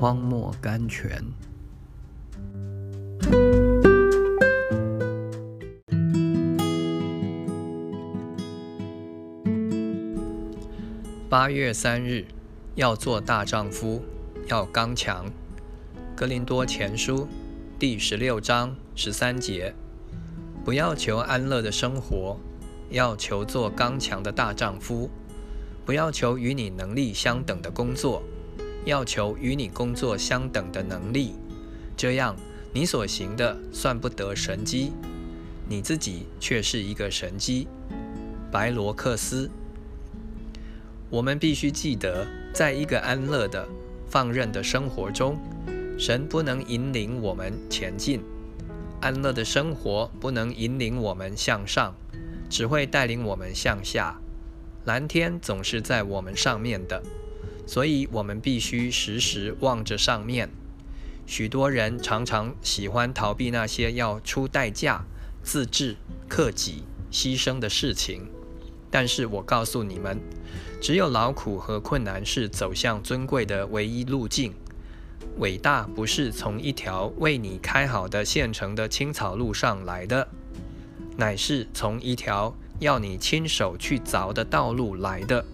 荒漠甘泉。八月三日，要做大丈夫，要刚强。格林多前书第十六章十三节：不要求安乐的生活，要求做刚强的大丈夫；不要求与你能力相等的工作，要求与你工作相等的能力。这样，你所行的算不得神机，你自己却是一个神机。白罗克斯。我们必须记得，在一个安乐的、放任的生活中，神不能引领我们前进；安乐的生活不能引领我们向上，只会带领我们向下。蓝天总是在我们上面的，所以我们必须时时望着上面。许多人常常喜欢逃避那些要出代价、自制、克己、牺牲的事情。但是我告诉你们，只有劳苦和困难是走向尊贵的唯一路径。伟大不是从一条为你开好的现成的青草路上来的，乃是从一条要你亲手去凿的道路来的。